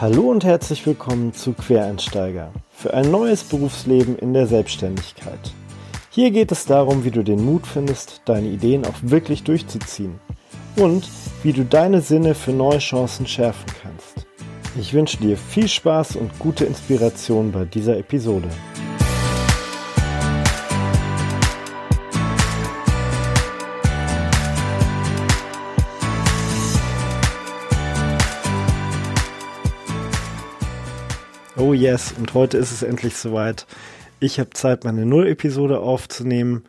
Hallo und herzlich willkommen zu Quereinsteiger für ein neues Berufsleben in der Selbstständigkeit. Hier geht es darum, wie du den Mut findest, deine Ideen auch wirklich durchzuziehen und wie du deine Sinne für neue Chancen schärfen kannst. Ich wünsche dir viel Spaß und gute Inspiration bei dieser Episode. Oh yes, und heute ist es endlich soweit. Ich habe Zeit, meine Null-Episode aufzunehmen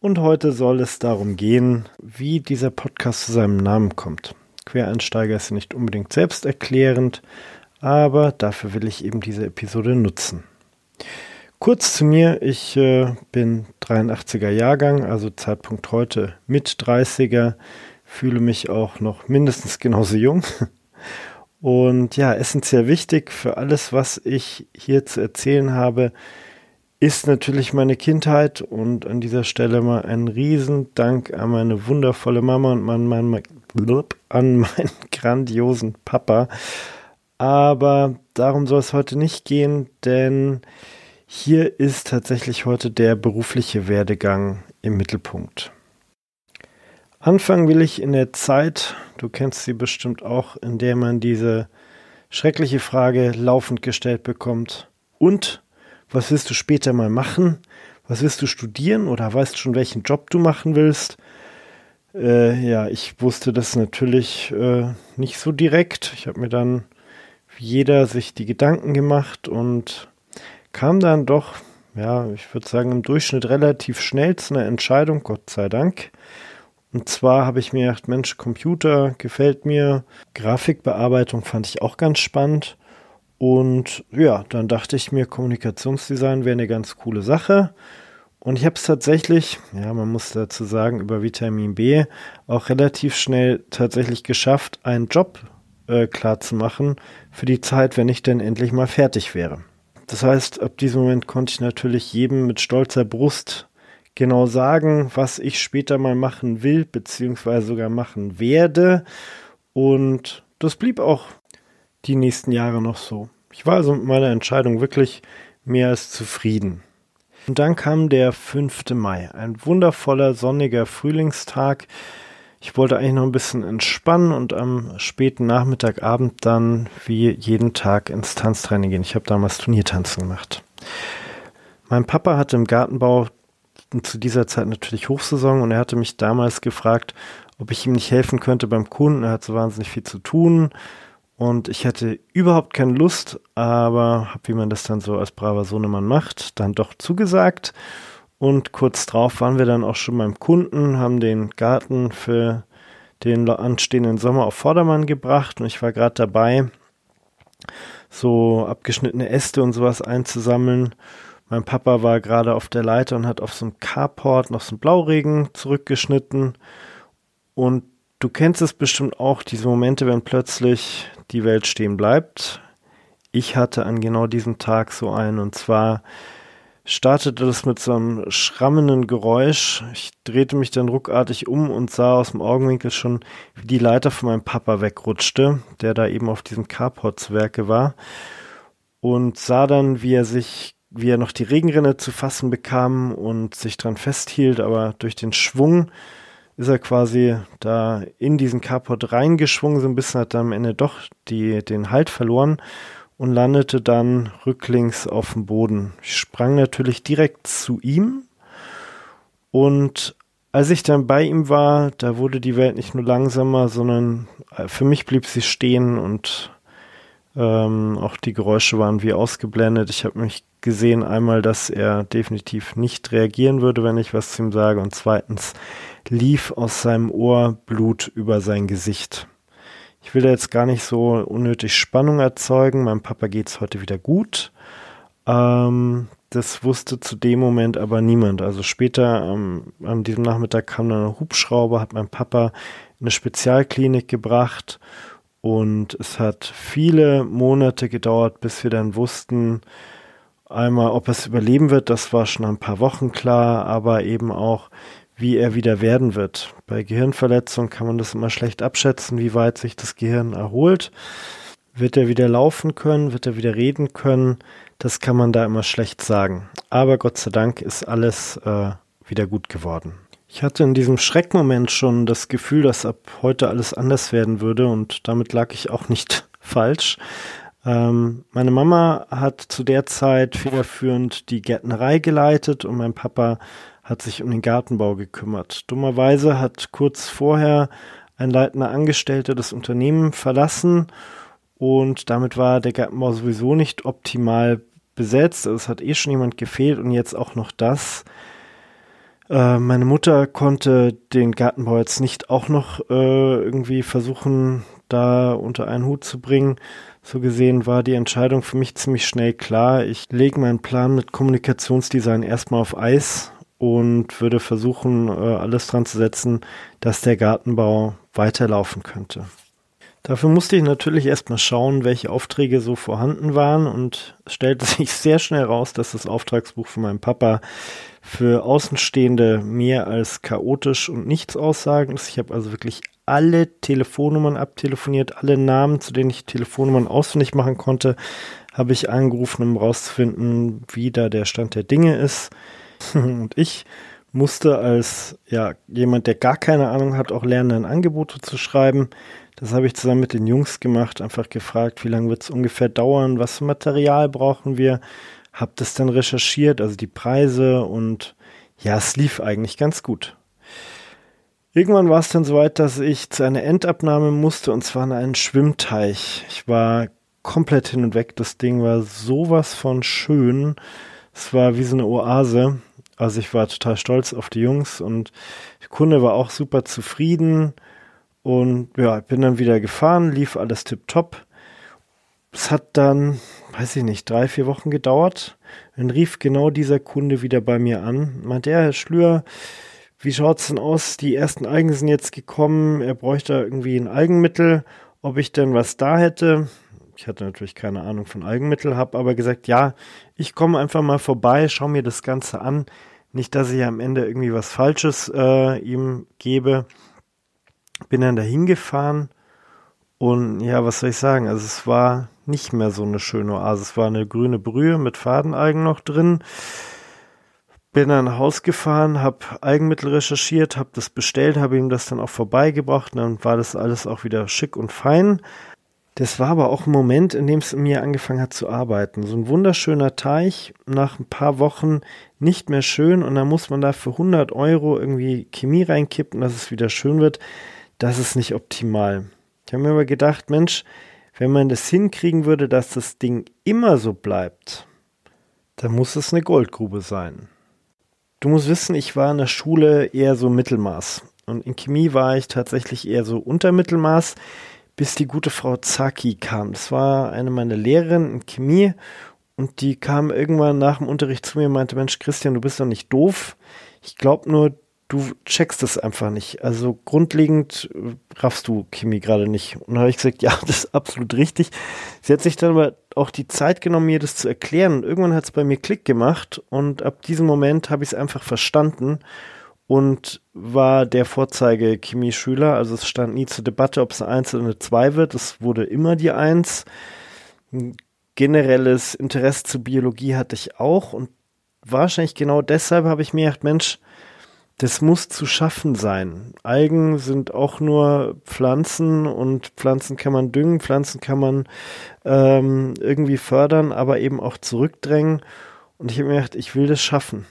und heute soll es darum gehen, wie dieser Podcast zu seinem Namen kommt. Quereinsteiger ist nicht unbedingt selbsterklärend, aber dafür will ich eben diese Episode nutzen. Kurz zu mir, ich äh, bin 83er Jahrgang, also Zeitpunkt heute mit 30er, fühle mich auch noch mindestens genauso jung Und ja, essentiell wichtig für alles, was ich hier zu erzählen habe, ist natürlich meine Kindheit und an dieser Stelle mal ein Riesendank an meine wundervolle Mama und an meinen, an meinen grandiosen Papa. Aber darum soll es heute nicht gehen, denn hier ist tatsächlich heute der berufliche Werdegang im Mittelpunkt. Anfangen will ich in der Zeit, du kennst sie bestimmt auch, in der man diese schreckliche Frage laufend gestellt bekommt. Und was willst du später mal machen? Was willst du studieren oder weißt schon, welchen Job du machen willst? Äh, ja, ich wusste das natürlich äh, nicht so direkt. Ich habe mir dann wie jeder sich die Gedanken gemacht und kam dann doch, ja, ich würde sagen, im Durchschnitt relativ schnell zu einer Entscheidung, Gott sei Dank. Und zwar habe ich mir gedacht, Mensch, Computer gefällt mir. Grafikbearbeitung fand ich auch ganz spannend. Und ja, dann dachte ich mir, Kommunikationsdesign wäre eine ganz coole Sache. Und ich habe es tatsächlich, ja, man muss dazu sagen, über Vitamin B auch relativ schnell tatsächlich geschafft, einen Job äh, klar für die Zeit, wenn ich denn endlich mal fertig wäre. Das heißt, ab diesem Moment konnte ich natürlich jedem mit stolzer Brust genau sagen, was ich später mal machen will, beziehungsweise sogar machen werde. Und das blieb auch die nächsten Jahre noch so. Ich war also mit meiner Entscheidung wirklich mehr als zufrieden. Und dann kam der 5. Mai, ein wundervoller sonniger Frühlingstag. Ich wollte eigentlich noch ein bisschen entspannen und am späten Nachmittagabend dann wie jeden Tag ins Tanztraining gehen. Ich habe damals Turniertanzen gemacht. Mein Papa hatte im Gartenbau zu dieser Zeit natürlich Hochsaison und er hatte mich damals gefragt, ob ich ihm nicht helfen könnte beim Kunden. Er hat so wahnsinnig viel zu tun und ich hatte überhaupt keine Lust, aber habe, wie man das dann so als braver Sohnemann macht, dann doch zugesagt. Und kurz drauf waren wir dann auch schon beim Kunden, haben den Garten für den anstehenden Sommer auf Vordermann gebracht und ich war gerade dabei, so abgeschnittene Äste und sowas einzusammeln mein Papa war gerade auf der Leiter und hat auf so einem Carport noch so einen Blauregen zurückgeschnitten. Und du kennst es bestimmt auch, diese Momente, wenn plötzlich die Welt stehen bleibt. Ich hatte an genau diesem Tag so einen und zwar startete das mit so einem schrammenden Geräusch. Ich drehte mich dann ruckartig um und sah aus dem Augenwinkel schon, wie die Leiter von meinem Papa wegrutschte, der da eben auf diesem Carport zu Werke war. Und sah dann, wie er sich wie er noch die Regenrinne zu fassen bekam und sich dran festhielt, aber durch den Schwung ist er quasi da in diesen Carport reingeschwungen, so ein bisschen hat er am Ende doch die, den Halt verloren und landete dann rücklings auf dem Boden. Ich sprang natürlich direkt zu ihm und als ich dann bei ihm war, da wurde die Welt nicht nur langsamer, sondern äh, für mich blieb sie stehen und ähm, auch die Geräusche waren wie ausgeblendet. Ich habe mich gesehen, einmal, dass er definitiv nicht reagieren würde, wenn ich was zu ihm sage. Und zweitens lief aus seinem Ohr Blut über sein Gesicht. Ich will da jetzt gar nicht so unnötig Spannung erzeugen. Meinem Papa geht's heute wieder gut. Ähm, das wusste zu dem Moment aber niemand. Also später ähm, an diesem Nachmittag kam dann ein Hubschrauber, hat mein Papa in eine Spezialklinik gebracht und es hat viele Monate gedauert, bis wir dann wussten, einmal, ob es überleben wird, das war schon ein paar Wochen klar, aber eben auch, wie er wieder werden wird. Bei Gehirnverletzung kann man das immer schlecht abschätzen, wie weit sich das Gehirn erholt. Wird er wieder laufen können? Wird er wieder reden können? Das kann man da immer schlecht sagen. Aber Gott sei Dank ist alles äh, wieder gut geworden. Ich hatte in diesem Schreckmoment schon das Gefühl, dass ab heute alles anders werden würde und damit lag ich auch nicht falsch. Ähm, meine Mama hat zu der Zeit federführend die Gärtnerei geleitet und mein Papa hat sich um den Gartenbau gekümmert. Dummerweise hat kurz vorher ein leitender Angestellter das Unternehmen verlassen und damit war der Gartenbau sowieso nicht optimal besetzt. Also es hat eh schon jemand gefehlt und jetzt auch noch das. Äh, meine Mutter konnte den Gartenbau jetzt nicht auch noch äh, irgendwie versuchen, da unter einen Hut zu bringen. So gesehen war die Entscheidung für mich ziemlich schnell klar. Ich lege meinen Plan mit Kommunikationsdesign erstmal auf Eis und würde versuchen, äh, alles dran zu setzen, dass der Gartenbau weiterlaufen könnte. Dafür musste ich natürlich erstmal schauen, welche Aufträge so vorhanden waren und stellte sich sehr schnell raus, dass das Auftragsbuch von meinem Papa für Außenstehende mehr als chaotisch und nichts aussagend ist. Ich habe also wirklich alle Telefonnummern abtelefoniert, alle Namen, zu denen ich Telefonnummern ausfindig machen konnte, habe ich angerufen, um herauszufinden, wie da der Stand der Dinge ist. Und ich musste als ja jemand, der gar keine Ahnung hat, auch lernen, ein Angebot zu schreiben. Das habe ich zusammen mit den Jungs gemacht, einfach gefragt, wie lange wird es ungefähr dauern, was für Material brauchen wir. Hab das dann recherchiert, also die Preise und ja, es lief eigentlich ganz gut. Irgendwann war es dann soweit, dass ich zu einer Endabnahme musste und zwar in einen Schwimmteich. Ich war komplett hin und weg. Das Ding war sowas von schön. Es war wie so eine Oase. Also ich war total stolz auf die Jungs und der Kunde war auch super zufrieden. Und ja, bin dann wieder gefahren, lief alles tipptopp. Es hat dann, weiß ich nicht, drei, vier Wochen gedauert. Dann rief genau dieser Kunde wieder bei mir an. Meinte er, Herr Schlür, wie schaut's denn aus? Die ersten Algen sind jetzt gekommen. Er bräuchte irgendwie ein Algenmittel. Ob ich denn was da hätte? Ich hatte natürlich keine Ahnung von Algenmittel, habe aber gesagt, ja, ich komme einfach mal vorbei, schau mir das Ganze an. Nicht, dass ich am Ende irgendwie was Falsches äh, ihm gebe. Bin dann dahin gefahren und ja, was soll ich sagen? Also es war nicht mehr so eine schöne Oase. Es war eine grüne Brühe mit Fadenalgen noch drin bin dann Haus gefahren, habe Eigenmittel recherchiert, habe das bestellt, habe ihm das dann auch vorbeigebracht dann war das alles auch wieder schick und fein. Das war aber auch ein Moment, in dem es in mir angefangen hat zu arbeiten. So ein wunderschöner Teich, nach ein paar Wochen nicht mehr schön und dann muss man da für 100 Euro irgendwie Chemie reinkippen, dass es wieder schön wird. Das ist nicht optimal. Ich habe mir aber gedacht, Mensch, wenn man das hinkriegen würde, dass das Ding immer so bleibt, dann muss es eine Goldgrube sein. Du musst wissen, ich war in der Schule eher so Mittelmaß. Und in Chemie war ich tatsächlich eher so Untermittelmaß, bis die gute Frau Zaki kam. Das war eine meiner Lehrerinnen in Chemie und die kam irgendwann nach dem Unterricht zu mir und meinte, Mensch, Christian, du bist doch nicht doof. Ich glaube nur, du checkst es einfach nicht. Also grundlegend äh, raffst du Chemie gerade nicht. Und da habe ich gesagt, ja, das ist absolut richtig. Sie hat sich dann aber auch die Zeit genommen, mir das zu erklären. Und irgendwann hat es bei mir Klick gemacht und ab diesem Moment habe ich es einfach verstanden und war der Vorzeige Chemie-Schüler. Also es stand nie zur Debatte, ob es eine Eins oder eine Zwei wird. Es wurde immer die Eins. Ein generelles Interesse zur Biologie hatte ich auch und wahrscheinlich genau deshalb habe ich mir gedacht, Mensch, das muss zu schaffen sein. Algen sind auch nur Pflanzen und Pflanzen kann man düngen, Pflanzen kann man ähm, irgendwie fördern, aber eben auch zurückdrängen. Und ich habe mir gedacht, ich will das schaffen.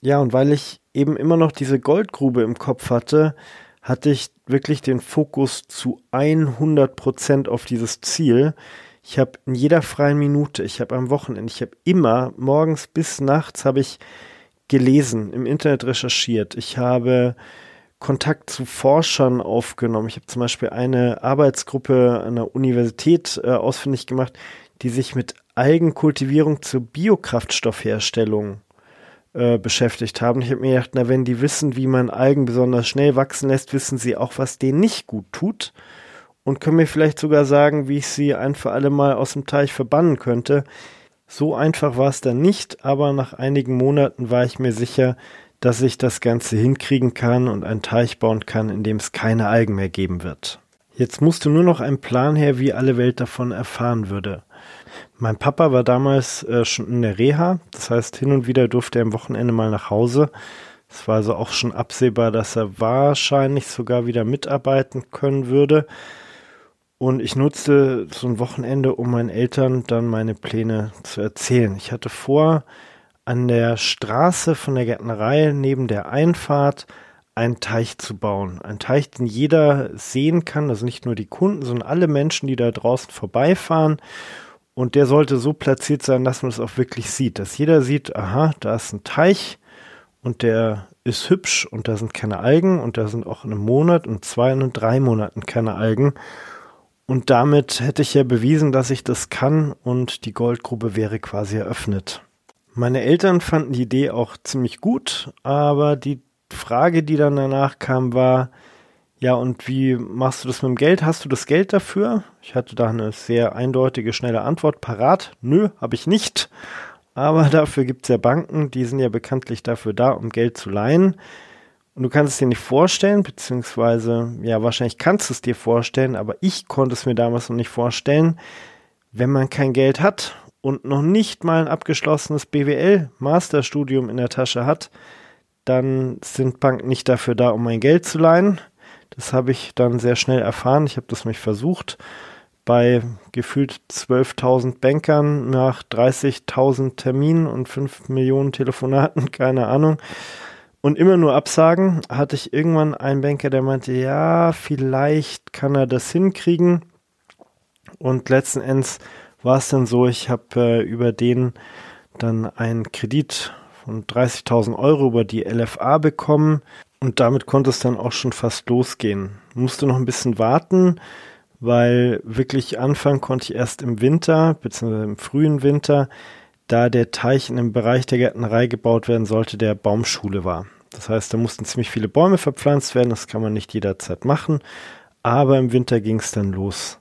Ja, und weil ich eben immer noch diese Goldgrube im Kopf hatte, hatte ich wirklich den Fokus zu 100 Prozent auf dieses Ziel. Ich habe in jeder freien Minute, ich habe am Wochenende, ich habe immer morgens bis nachts habe ich gelesen, im Internet recherchiert. Ich habe Kontakt zu Forschern aufgenommen. Ich habe zum Beispiel eine Arbeitsgruppe der Universität äh, ausfindig gemacht, die sich mit Algenkultivierung zur Biokraftstoffherstellung äh, beschäftigt haben. Ich habe mir gedacht, na, wenn die wissen, wie man Algen besonders schnell wachsen lässt, wissen sie auch, was denen nicht gut tut und können mir vielleicht sogar sagen, wie ich sie ein für alle Mal aus dem Teich verbannen könnte. So einfach war es dann nicht, aber nach einigen Monaten war ich mir sicher, dass ich das Ganze hinkriegen kann und einen Teich bauen kann, in dem es keine Algen mehr geben wird. Jetzt musste nur noch ein Plan her, wie alle Welt davon erfahren würde. Mein Papa war damals äh, schon in der Reha, das heißt, hin und wieder durfte er am Wochenende mal nach Hause. Es war also auch schon absehbar, dass er wahrscheinlich sogar wieder mitarbeiten können würde. Und ich nutzte so ein Wochenende, um meinen Eltern dann meine Pläne zu erzählen. Ich hatte vor, an der Straße von der Gärtnerei neben der Einfahrt einen Teich zu bauen. Ein Teich, den jeder sehen kann, also nicht nur die Kunden, sondern alle Menschen, die da draußen vorbeifahren. Und der sollte so platziert sein, dass man es auch wirklich sieht. Dass jeder sieht, aha, da ist ein Teich und der ist hübsch und da sind keine Algen und da sind auch in einem Monat und zwei und drei Monaten keine Algen. Und damit hätte ich ja bewiesen, dass ich das kann und die Goldgrube wäre quasi eröffnet. Meine Eltern fanden die Idee auch ziemlich gut, aber die Frage, die dann danach kam, war, ja, und wie machst du das mit dem Geld? Hast du das Geld dafür? Ich hatte da eine sehr eindeutige, schnelle Antwort parat. Nö, habe ich nicht. Aber dafür gibt es ja Banken, die sind ja bekanntlich dafür da, um Geld zu leihen. Und du kannst es dir nicht vorstellen, beziehungsweise, ja, wahrscheinlich kannst du es dir vorstellen, aber ich konnte es mir damals noch nicht vorstellen, wenn man kein Geld hat und noch nicht mal ein abgeschlossenes BWL-Masterstudium in der Tasche hat, dann sind Banken nicht dafür da, um mein Geld zu leihen. Das habe ich dann sehr schnell erfahren. Ich habe das mich versucht bei gefühlt 12.000 Bankern nach 30.000 Terminen und 5 Millionen Telefonaten, keine Ahnung und immer nur Absagen, hatte ich irgendwann einen Banker, der meinte, ja, vielleicht kann er das hinkriegen. Und letzten Endes war es dann so, ich habe äh, über den dann einen Kredit von 30.000 Euro über die LFA bekommen und damit konnte es dann auch schon fast losgehen. Musste noch ein bisschen warten, weil wirklich anfangen konnte ich erst im Winter, beziehungsweise im frühen Winter da der Teich in dem Bereich der Gärtnerei gebaut werden sollte, der Baumschule war. Das heißt, da mussten ziemlich viele Bäume verpflanzt werden, das kann man nicht jederzeit machen, aber im Winter ging es dann los.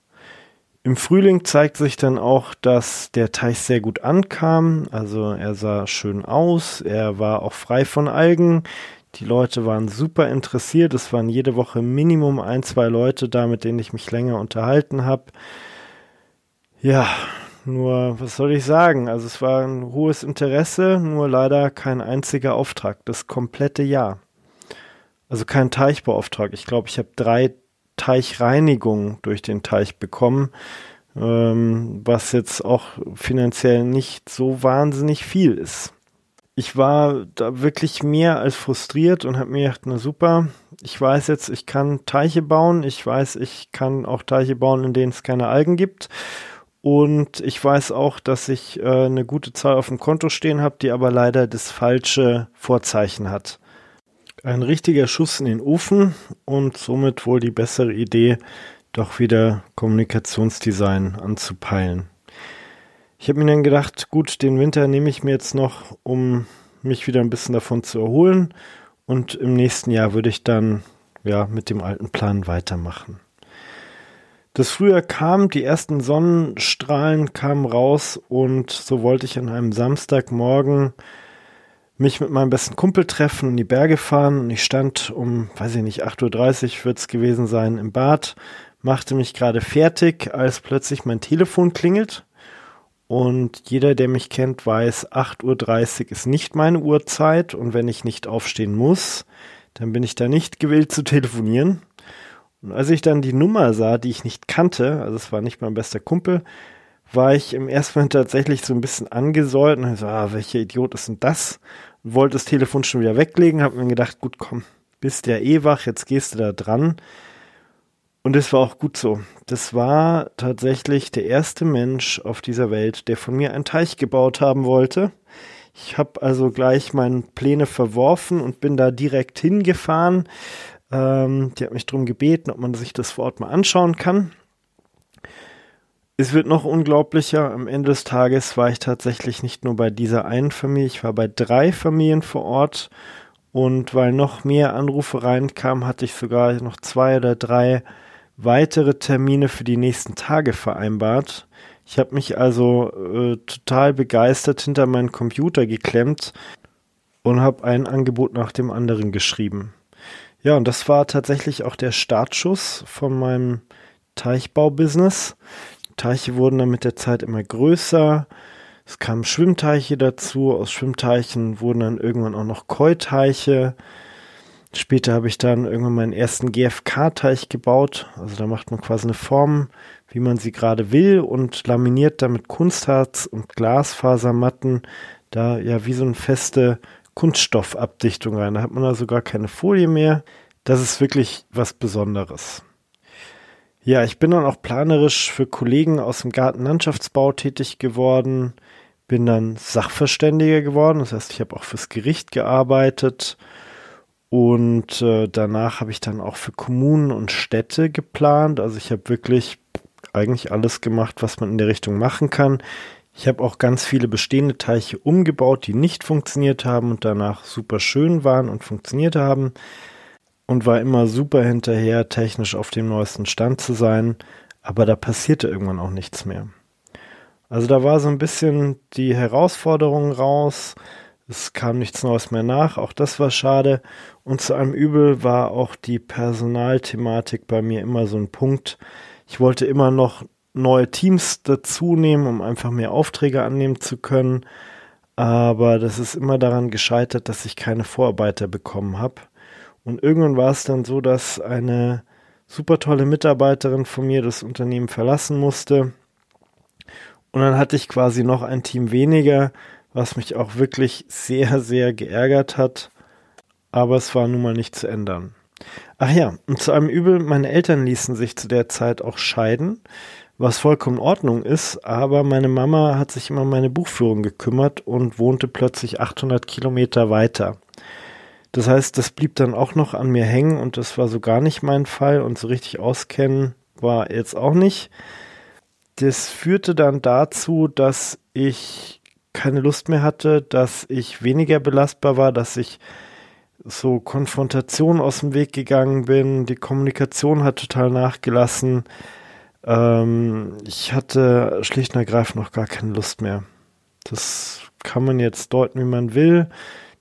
Im Frühling zeigt sich dann auch, dass der Teich sehr gut ankam, also er sah schön aus, er war auch frei von Algen, die Leute waren super interessiert, es waren jede Woche Minimum ein, zwei Leute da, mit denen ich mich länger unterhalten habe. Ja, nur, was soll ich sagen? Also es war ein hohes Interesse, nur leider kein einziger Auftrag, das komplette Jahr. Also kein Teichbauauftrag. Ich glaube, ich habe drei Teichreinigungen durch den Teich bekommen, ähm, was jetzt auch finanziell nicht so wahnsinnig viel ist. Ich war da wirklich mehr als frustriert und habe mir gedacht, na super, ich weiß jetzt, ich kann Teiche bauen, ich weiß, ich kann auch Teiche bauen, in denen es keine Algen gibt und ich weiß auch, dass ich äh, eine gute Zahl auf dem Konto stehen habe, die aber leider das falsche Vorzeichen hat. Ein richtiger Schuss in den Ofen und somit wohl die bessere Idee, doch wieder Kommunikationsdesign anzupeilen. Ich habe mir dann gedacht, gut, den Winter nehme ich mir jetzt noch, um mich wieder ein bisschen davon zu erholen und im nächsten Jahr würde ich dann ja mit dem alten Plan weitermachen. Das Frühjahr kam, die ersten Sonnenstrahlen kamen raus und so wollte ich an einem Samstagmorgen mich mit meinem besten Kumpel treffen und in die Berge fahren. Und ich stand um, weiß ich nicht, 8.30 Uhr wird es gewesen sein im Bad, machte mich gerade fertig, als plötzlich mein Telefon klingelt. Und jeder, der mich kennt, weiß, 8.30 Uhr ist nicht meine Uhrzeit. Und wenn ich nicht aufstehen muss, dann bin ich da nicht gewillt zu telefonieren. Und als ich dann die Nummer sah, die ich nicht kannte, also es war nicht mein bester Kumpel, war ich im ersten Moment tatsächlich so ein bisschen angesäult und so, ah, welcher Idiot ist denn das? Und wollte das Telefon schon wieder weglegen, hab mir gedacht, gut, komm, bist ja eh wach, jetzt gehst du da dran. Und es war auch gut so. Das war tatsächlich der erste Mensch auf dieser Welt, der von mir einen Teich gebaut haben wollte. Ich habe also gleich meine Pläne verworfen und bin da direkt hingefahren. Ähm, die hat mich darum gebeten, ob man sich das vor Ort mal anschauen kann. Es wird noch unglaublicher. Am Ende des Tages war ich tatsächlich nicht nur bei dieser einen Familie, ich war bei drei Familien vor Ort. Und weil noch mehr Anrufe reinkamen, hatte ich sogar noch zwei oder drei weitere Termine für die nächsten Tage vereinbart. Ich habe mich also äh, total begeistert hinter meinen Computer geklemmt und habe ein Angebot nach dem anderen geschrieben. Ja, und das war tatsächlich auch der Startschuss von meinem Teichbau-Business. Teiche wurden dann mit der Zeit immer größer. Es kamen Schwimmteiche dazu. Aus Schwimmteichen wurden dann irgendwann auch noch Keuteiche. Später habe ich dann irgendwann meinen ersten GFK-Teich gebaut. Also da macht man quasi eine Form, wie man sie gerade will und laminiert damit Kunstharz und Glasfasermatten da ja wie so eine feste Kunststoffabdichtung rein. Da hat man also gar keine Folie mehr. Das ist wirklich was Besonderes. Ja, ich bin dann auch planerisch für Kollegen aus dem Gartenlandschaftsbau tätig geworden, bin dann Sachverständiger geworden, das heißt, ich habe auch fürs Gericht gearbeitet und äh, danach habe ich dann auch für Kommunen und Städte geplant. Also ich habe wirklich eigentlich alles gemacht, was man in der Richtung machen kann. Ich habe auch ganz viele bestehende Teiche umgebaut, die nicht funktioniert haben und danach super schön waren und funktioniert haben. Und war immer super hinterher, technisch auf dem neuesten Stand zu sein. Aber da passierte irgendwann auch nichts mehr. Also da war so ein bisschen die Herausforderung raus. Es kam nichts Neues mehr nach. Auch das war schade. Und zu einem Übel war auch die Personalthematik bei mir immer so ein Punkt. Ich wollte immer noch neue Teams dazu nehmen, um einfach mehr Aufträge annehmen zu können. Aber das ist immer daran gescheitert, dass ich keine Vorarbeiter bekommen habe. Und irgendwann war es dann so, dass eine super tolle Mitarbeiterin von mir das Unternehmen verlassen musste. Und dann hatte ich quasi noch ein Team weniger, was mich auch wirklich sehr, sehr geärgert hat aber es war nun mal nicht zu ändern. Ach ja, und zu einem Übel, meine Eltern ließen sich zu der Zeit auch scheiden, was vollkommen in Ordnung ist, aber meine Mama hat sich immer um meine Buchführung gekümmert und wohnte plötzlich 800 Kilometer weiter. Das heißt, das blieb dann auch noch an mir hängen und das war so gar nicht mein Fall und so richtig auskennen war jetzt auch nicht. Das führte dann dazu, dass ich keine Lust mehr hatte, dass ich weniger belastbar war, dass ich so Konfrontation aus dem Weg gegangen bin. Die Kommunikation hat total nachgelassen. Ähm, ich hatte schlicht und ergreifend noch gar keine Lust mehr. Das kann man jetzt deuten, wie man will.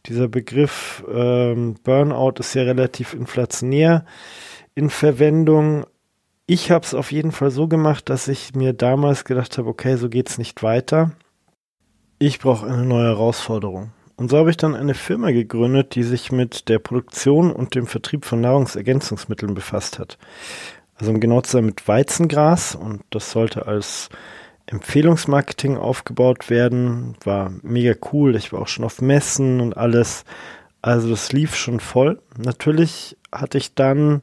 Dieser Begriff ähm, Burnout ist ja relativ inflationär in Verwendung. Ich habe es auf jeden Fall so gemacht, dass ich mir damals gedacht habe, okay, so geht es nicht weiter. Ich brauche eine neue Herausforderung. Und so habe ich dann eine Firma gegründet, die sich mit der Produktion und dem Vertrieb von Nahrungsergänzungsmitteln befasst hat. Also um genau zu sein mit Weizengras und das sollte als Empfehlungsmarketing aufgebaut werden. War mega cool. Ich war auch schon auf Messen und alles. Also das lief schon voll. Natürlich hatte ich dann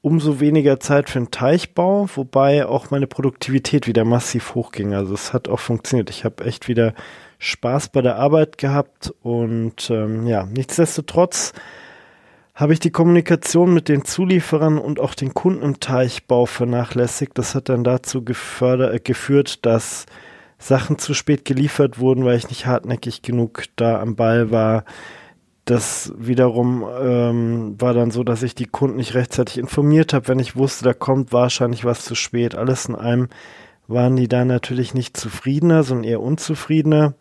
umso weniger Zeit für den Teichbau, wobei auch meine Produktivität wieder massiv hochging. Also es hat auch funktioniert. Ich habe echt wieder Spaß bei der Arbeit gehabt und ähm, ja, nichtsdestotrotz habe ich die Kommunikation mit den Zulieferern und auch den Kunden im Teichbau vernachlässigt. Das hat dann dazu äh, geführt, dass Sachen zu spät geliefert wurden, weil ich nicht hartnäckig genug da am Ball war. Das wiederum ähm, war dann so, dass ich die Kunden nicht rechtzeitig informiert habe, wenn ich wusste, da kommt wahrscheinlich was zu spät. Alles in einem waren die da natürlich nicht zufriedener, sondern eher unzufriedener.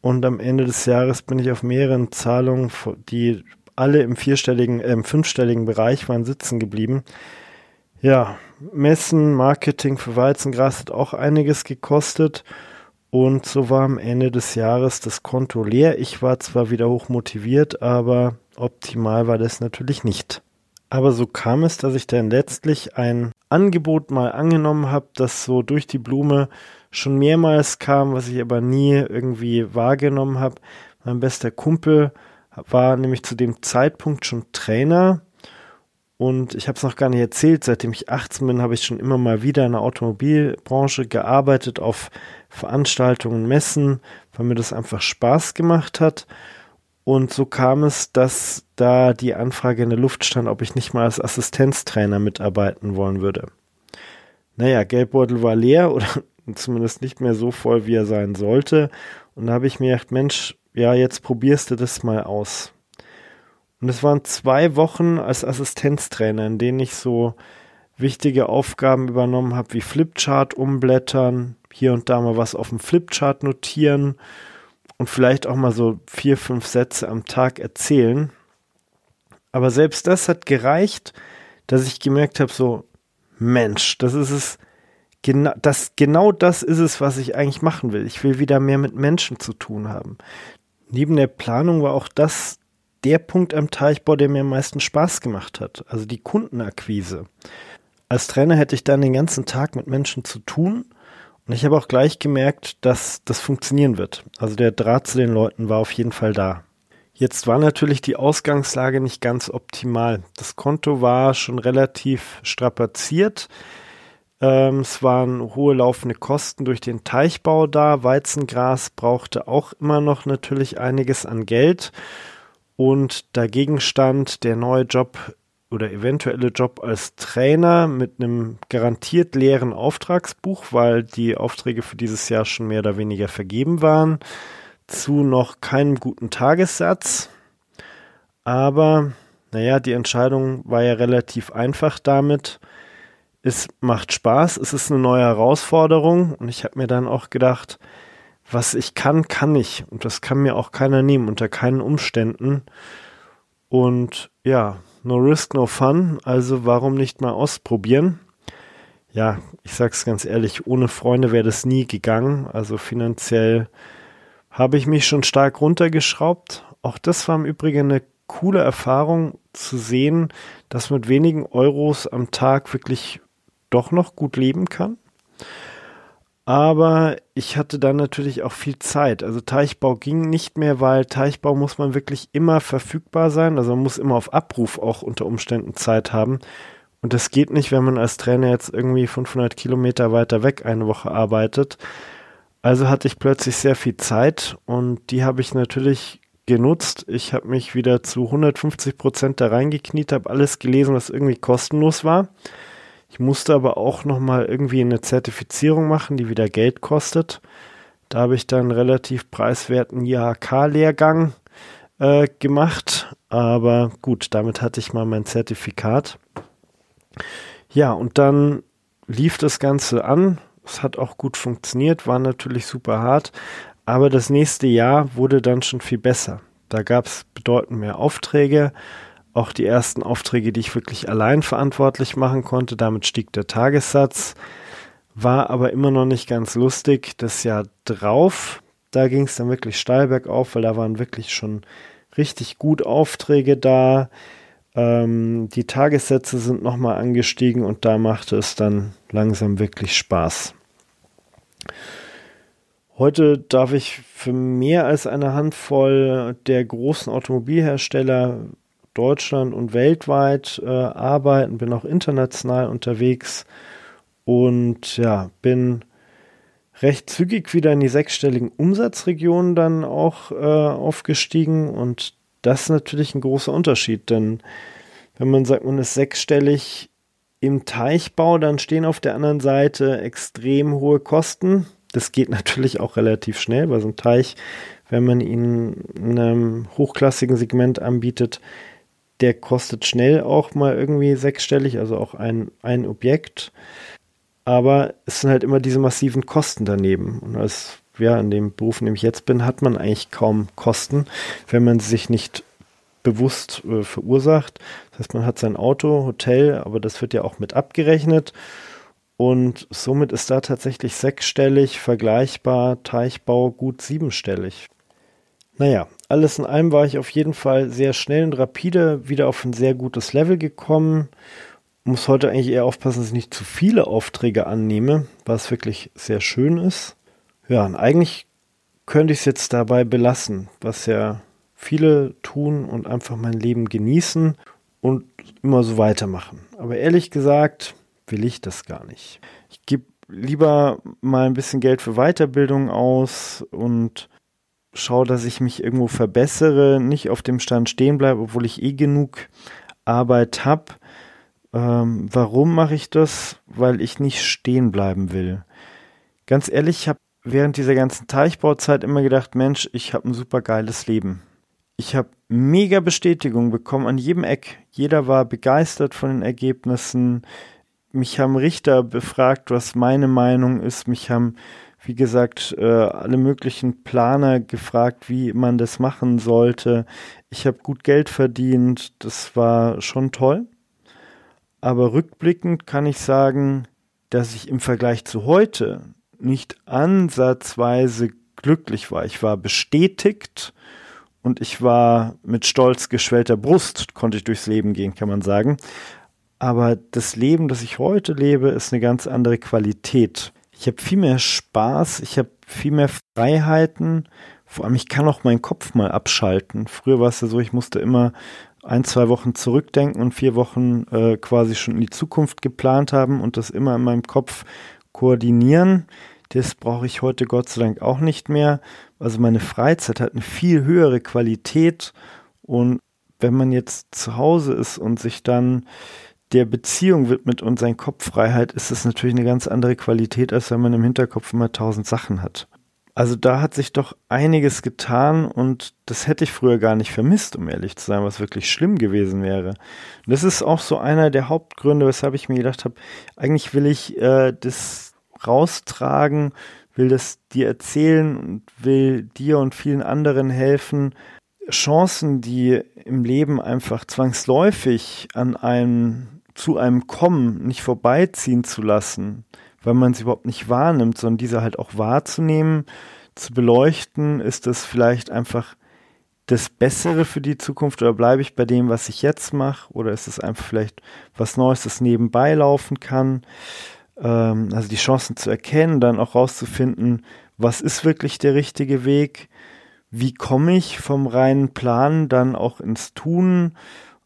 Und am Ende des Jahres bin ich auf mehreren Zahlungen, die alle im vierstelligen, äh, im fünfstelligen Bereich waren, sitzen geblieben. Ja, Messen, Marketing für Weizengras hat auch einiges gekostet. Und so war am Ende des Jahres das Konto leer. Ich war zwar wieder hoch motiviert, aber optimal war das natürlich nicht. Aber so kam es, dass ich dann letztlich ein Angebot mal angenommen habe, das so durch die Blume schon mehrmals kam, was ich aber nie irgendwie wahrgenommen habe. Mein bester Kumpel war nämlich zu dem Zeitpunkt schon Trainer und ich habe es noch gar nicht erzählt, seitdem ich 18 bin, habe ich schon immer mal wieder in der Automobilbranche gearbeitet, auf Veranstaltungen, Messen, weil mir das einfach Spaß gemacht hat. Und so kam es, dass da die Anfrage in der Luft stand, ob ich nicht mal als Assistenztrainer mitarbeiten wollen würde. Naja, Geldbeutel war leer oder zumindest nicht mehr so voll, wie er sein sollte. Und da habe ich mir gedacht, Mensch, ja, jetzt probierst du das mal aus. Und es waren zwei Wochen als Assistenztrainer, in denen ich so wichtige Aufgaben übernommen habe, wie Flipchart umblättern, hier und da mal was auf dem Flipchart notieren und vielleicht auch mal so vier, fünf Sätze am Tag erzählen. Aber selbst das hat gereicht, dass ich gemerkt habe, so, Mensch, das ist es, genau das, genau das ist es, was ich eigentlich machen will. Ich will wieder mehr mit Menschen zu tun haben. Neben der Planung war auch das der Punkt am Teichbau, der mir am meisten Spaß gemacht hat, also die Kundenakquise. Als Trainer hätte ich dann den ganzen Tag mit Menschen zu tun und ich habe auch gleich gemerkt, dass das funktionieren wird. Also der Draht zu den Leuten war auf jeden Fall da. Jetzt war natürlich die Ausgangslage nicht ganz optimal. Das Konto war schon relativ strapaziert. Ähm, es waren hohe laufende Kosten durch den Teichbau da. Weizengras brauchte auch immer noch natürlich einiges an Geld. Und dagegen stand der neue Job oder eventuelle Job als Trainer mit einem garantiert leeren Auftragsbuch, weil die Aufträge für dieses Jahr schon mehr oder weniger vergeben waren, zu noch keinem guten Tagessatz. Aber naja, die Entscheidung war ja relativ einfach damit es macht Spaß, es ist eine neue Herausforderung und ich habe mir dann auch gedacht, was ich kann, kann ich und das kann mir auch keiner nehmen unter keinen Umständen. Und ja, no risk, no fun, also warum nicht mal ausprobieren? Ja, ich sag's ganz ehrlich, ohne Freunde wäre das nie gegangen, also finanziell habe ich mich schon stark runtergeschraubt. Auch das war im Übrigen eine coole Erfahrung zu sehen, dass mit wenigen Euros am Tag wirklich doch noch gut leben kann. Aber ich hatte dann natürlich auch viel Zeit. Also Teichbau ging nicht mehr, weil Teichbau muss man wirklich immer verfügbar sein. Also man muss immer auf Abruf auch unter Umständen Zeit haben. Und das geht nicht, wenn man als Trainer jetzt irgendwie 500 Kilometer weiter weg eine Woche arbeitet. Also hatte ich plötzlich sehr viel Zeit und die habe ich natürlich genutzt. Ich habe mich wieder zu 150 Prozent da reingekniet, habe alles gelesen, was irgendwie kostenlos war ich musste aber auch nochmal irgendwie eine Zertifizierung machen, die wieder Geld kostet. Da habe ich dann relativ preiswerten IHK-Lehrgang äh, gemacht. Aber gut, damit hatte ich mal mein Zertifikat. Ja, und dann lief das Ganze an. Es hat auch gut funktioniert, war natürlich super hart. Aber das nächste Jahr wurde dann schon viel besser. Da gab es bedeutend mehr Aufträge auch die ersten Aufträge, die ich wirklich allein verantwortlich machen konnte. Damit stieg der Tagessatz, war aber immer noch nicht ganz lustig. Das Jahr drauf, da ging es dann wirklich steil bergauf, weil da waren wirklich schon richtig gut Aufträge da. Ähm, die Tagessätze sind nochmal angestiegen und da machte es dann langsam wirklich Spaß. Heute darf ich für mehr als eine Handvoll der großen Automobilhersteller Deutschland und weltweit äh, arbeiten, bin auch international unterwegs und ja, bin recht zügig wieder in die sechsstelligen Umsatzregionen dann auch äh, aufgestiegen und das ist natürlich ein großer Unterschied, denn wenn man sagt, man ist sechsstellig im Teichbau, dann stehen auf der anderen Seite extrem hohe Kosten. Das geht natürlich auch relativ schnell, weil so ein Teich, wenn man ihn in einem hochklassigen Segment anbietet, der kostet schnell auch mal irgendwie sechsstellig, also auch ein, ein Objekt. Aber es sind halt immer diese massiven Kosten daneben. Und als ja, in dem Beruf, in dem ich jetzt bin, hat man eigentlich kaum Kosten, wenn man sich nicht bewusst äh, verursacht. Das heißt, man hat sein Auto, Hotel, aber das wird ja auch mit abgerechnet. Und somit ist da tatsächlich sechsstellig vergleichbar, Teichbau gut siebenstellig. Naja, alles in allem war ich auf jeden Fall sehr schnell und rapide wieder auf ein sehr gutes Level gekommen. Muss heute eigentlich eher aufpassen, dass ich nicht zu viele Aufträge annehme, was wirklich sehr schön ist. Ja, und eigentlich könnte ich es jetzt dabei belassen, was ja viele tun und einfach mein Leben genießen und immer so weitermachen. Aber ehrlich gesagt will ich das gar nicht. Ich gebe lieber mal ein bisschen Geld für Weiterbildung aus und schaue, dass ich mich irgendwo verbessere, nicht auf dem Stand stehen bleibe, obwohl ich eh genug Arbeit habe. Ähm, warum mache ich das? Weil ich nicht stehen bleiben will. Ganz ehrlich, ich habe während dieser ganzen Teichbauzeit immer gedacht, Mensch, ich habe ein super geiles Leben. Ich habe mega Bestätigung bekommen an jedem Eck. Jeder war begeistert von den Ergebnissen. Mich haben Richter befragt, was meine Meinung ist. Mich haben wie gesagt, äh, alle möglichen Planer gefragt, wie man das machen sollte. Ich habe gut Geld verdient, das war schon toll. Aber rückblickend kann ich sagen, dass ich im Vergleich zu heute nicht ansatzweise glücklich war. Ich war bestätigt und ich war mit stolz geschwellter Brust, konnte ich durchs Leben gehen, kann man sagen. Aber das Leben, das ich heute lebe, ist eine ganz andere Qualität. Ich habe viel mehr Spaß, ich habe viel mehr Freiheiten. Vor allem, ich kann auch meinen Kopf mal abschalten. Früher war es ja so, ich musste immer ein, zwei Wochen zurückdenken und vier Wochen äh, quasi schon in die Zukunft geplant haben und das immer in meinem Kopf koordinieren. Das brauche ich heute Gott sei Dank auch nicht mehr. Also meine Freizeit hat eine viel höhere Qualität und wenn man jetzt zu Hause ist und sich dann der Beziehung widmet und sein Kopf frei ist es natürlich eine ganz andere Qualität, als wenn man im Hinterkopf immer tausend Sachen hat. Also da hat sich doch einiges getan und das hätte ich früher gar nicht vermisst, um ehrlich zu sein, was wirklich schlimm gewesen wäre. Und das ist auch so einer der Hauptgründe, weshalb ich mir gedacht habe, eigentlich will ich äh, das raustragen, will das dir erzählen und will dir und vielen anderen helfen, Chancen, die im Leben einfach zwangsläufig an einem zu einem kommen, nicht vorbeiziehen zu lassen, weil man sie überhaupt nicht wahrnimmt, sondern diese halt auch wahrzunehmen, zu beleuchten, ist das vielleicht einfach das Bessere für die Zukunft oder bleibe ich bei dem, was ich jetzt mache oder ist es einfach vielleicht was Neues, das nebenbei laufen kann? Ähm, also die Chancen zu erkennen, dann auch rauszufinden, was ist wirklich der richtige Weg? Wie komme ich vom reinen Plan dann auch ins Tun?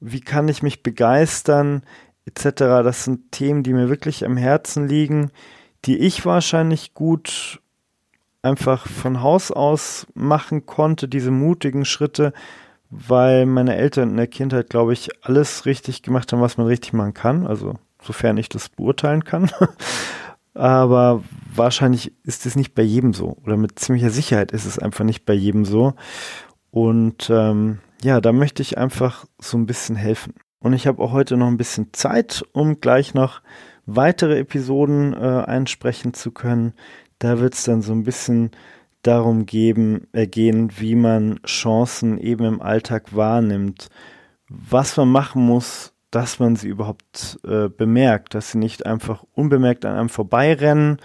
Wie kann ich mich begeistern? Etc. Das sind Themen, die mir wirklich am Herzen liegen, die ich wahrscheinlich gut einfach von Haus aus machen konnte, diese mutigen Schritte, weil meine Eltern in der Kindheit, glaube ich, alles richtig gemacht haben, was man richtig machen kann. Also sofern ich das beurteilen kann. Aber wahrscheinlich ist es nicht bei jedem so. Oder mit ziemlicher Sicherheit ist es einfach nicht bei jedem so. Und ähm, ja, da möchte ich einfach so ein bisschen helfen. Und ich habe auch heute noch ein bisschen Zeit, um gleich noch weitere Episoden äh, einsprechen zu können. Da wird es dann so ein bisschen darum geben, äh, gehen, wie man Chancen eben im Alltag wahrnimmt, was man machen muss, dass man sie überhaupt äh, bemerkt, dass sie nicht einfach unbemerkt an einem vorbeirennen.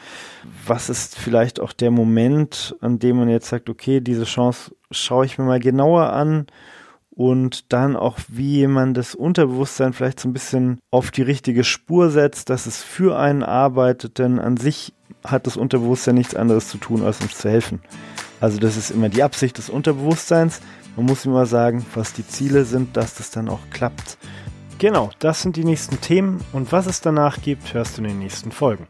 Was ist vielleicht auch der Moment, an dem man jetzt sagt, okay, diese Chance schaue ich mir mal genauer an und dann auch, wie man das Unterbewusstsein vielleicht so ein bisschen auf die richtige Spur setzt, dass es für einen arbeitet, denn an sich hat das Unterbewusstsein nichts anderes zu tun, als uns zu helfen. Also das ist immer die Absicht des Unterbewusstseins. Man muss immer sagen, was die Ziele sind, dass das dann auch klappt. Genau, das sind die nächsten Themen und was es danach gibt, hörst du in den nächsten Folgen.